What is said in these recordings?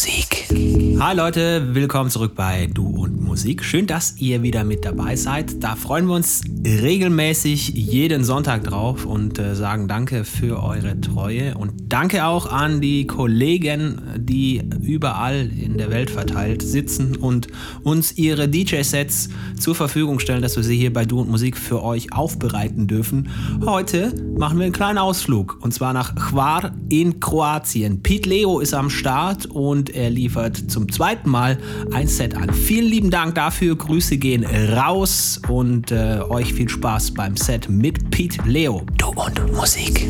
Musik. Hi Leute, willkommen zurück bei Du und Musik. Schön, dass ihr wieder mit dabei seid. Da freuen wir uns regelmäßig jeden Sonntag drauf und äh, sagen danke für eure Treue und danke auch an die Kollegen, die überall in der Welt verteilt sitzen und uns ihre DJ-Sets zur Verfügung stellen, dass wir sie hier bei Du und Musik für euch aufbereiten dürfen. Heute machen wir einen kleinen Ausflug und zwar nach Hvar in Kroatien. Pete Leo ist am Start und er liefert zum zweiten Mal ein Set an. Vielen lieben Dank dafür. Grüße gehen raus und äh, euch viel Spaß beim Set mit Pete Leo. Du und Musik.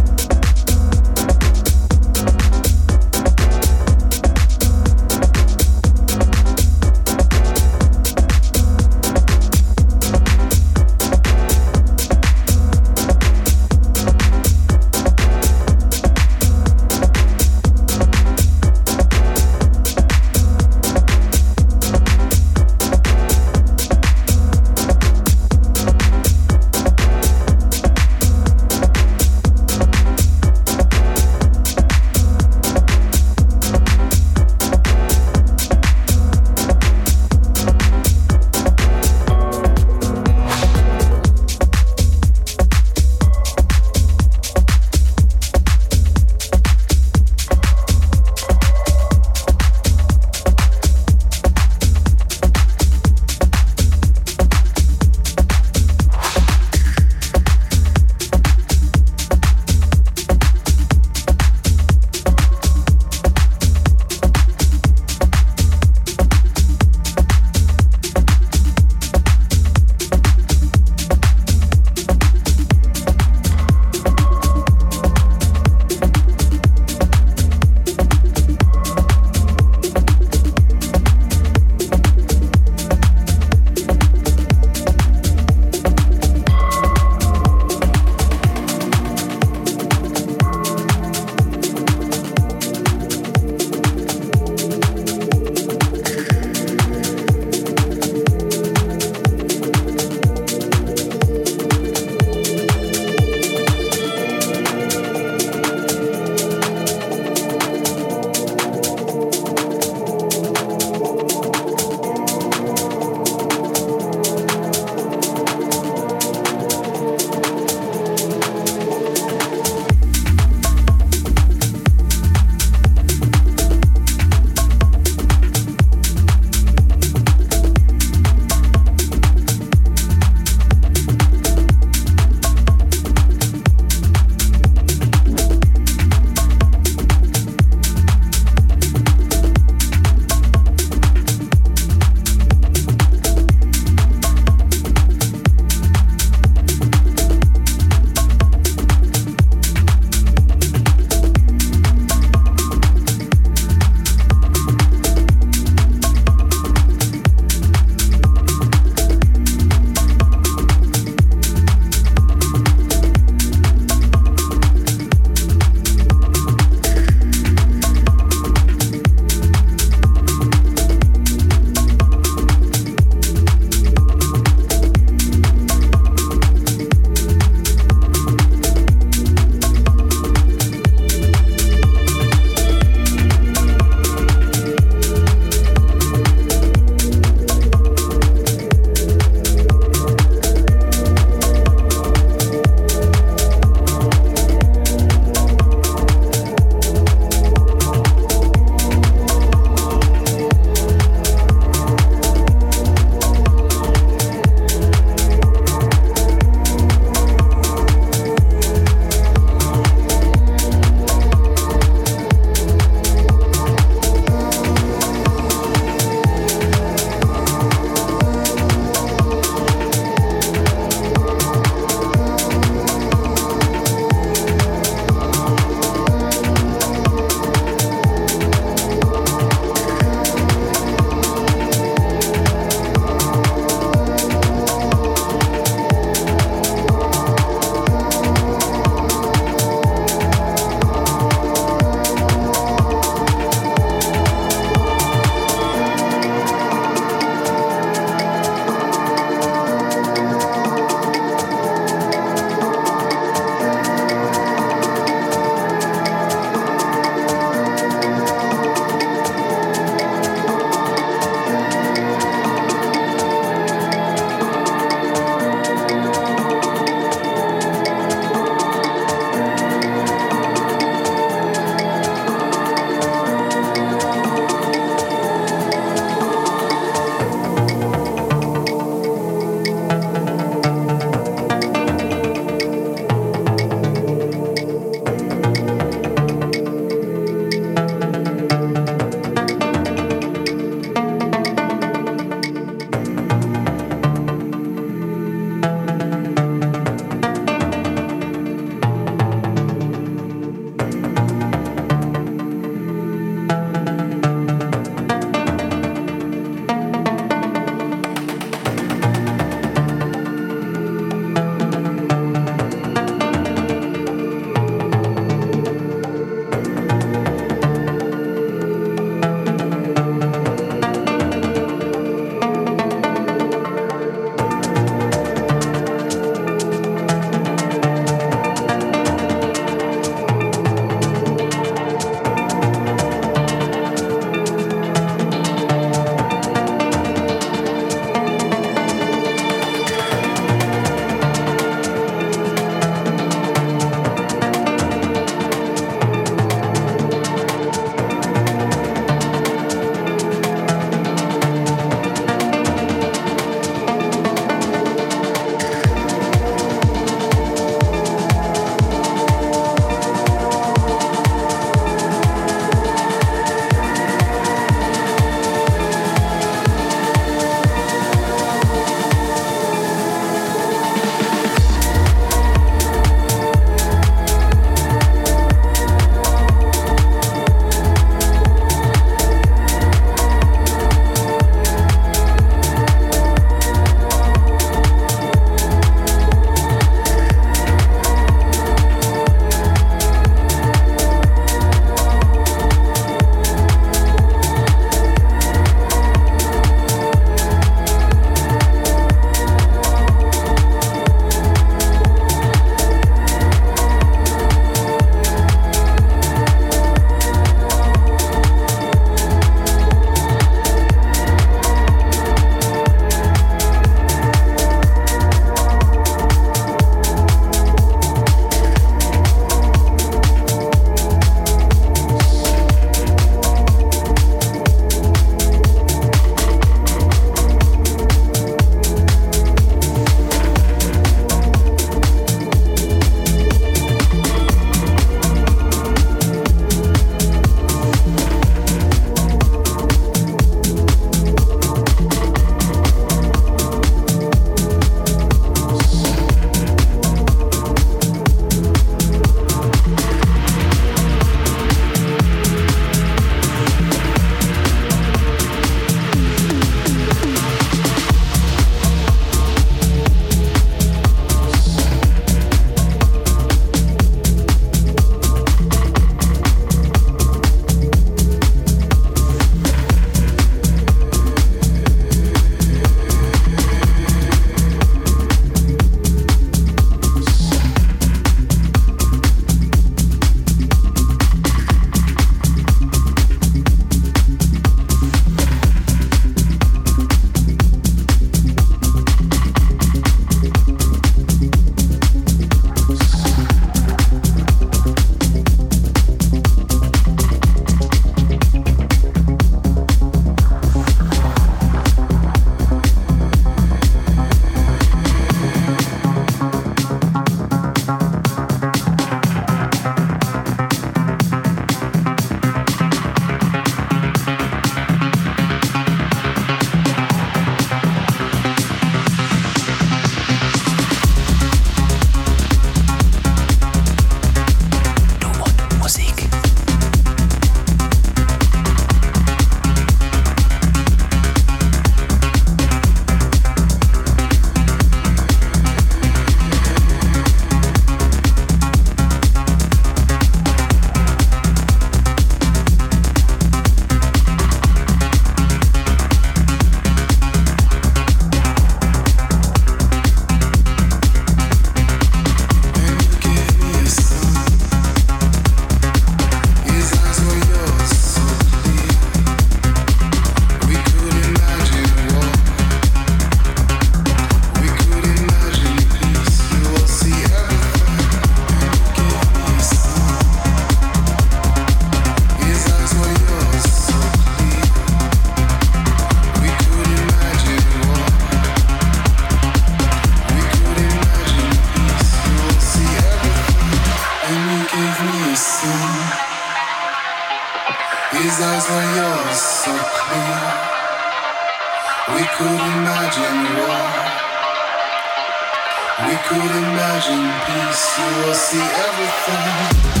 You will see everything.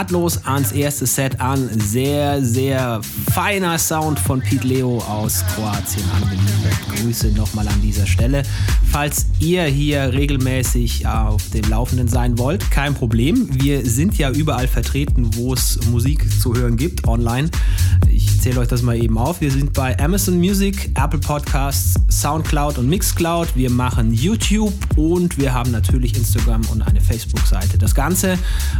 Nahtlos ans erste Set an. Sehr, sehr feiner Sound von Pete Leo aus Kroatien angeliefert. Grüße nochmal an dieser Stelle. Falls ihr hier regelmäßig auf dem Laufenden sein wollt, kein Problem. Wir sind ja überall vertreten, wo es Musik zu hören gibt, online. Ich zähle euch das mal eben auf. Wir sind bei Amazon Music, Apple Podcasts, Soundcloud und Mixcloud. Wir machen YouTube und wir haben natürlich Instagram und eine Facebook-Seite. Das Ganze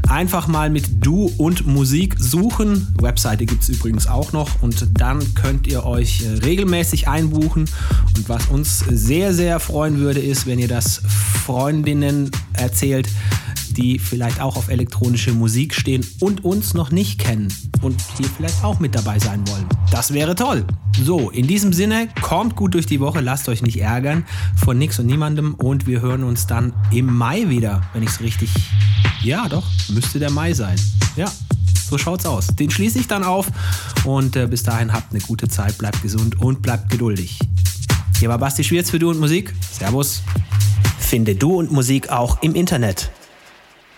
einfach mal mit Du und Musik suchen. Webseite gibt es übrigens auch noch und dann könnt ihr euch äh, regelmäßig einbuchen. Und was uns sehr, sehr freuen würde, ist, wenn ihr das Freundinnen erzählt, die vielleicht auch auf elektronische Musik stehen und uns noch nicht kennen und hier vielleicht auch mit dabei sein wollen. Das wäre toll. So, in diesem Sinne, kommt gut durch die Woche, lasst euch nicht ärgern von nix und niemandem und wir hören uns dann im Mai wieder, wenn ich es richtig. Ja, doch, müsste der Mai sein. Ja, so schaut's aus. Den schließe ich dann auf und äh, bis dahin habt eine gute Zeit, bleibt gesund und bleibt geduldig. Hier war Basti Schwierz für Du und Musik. Servus. Finde Du und Musik auch im Internet.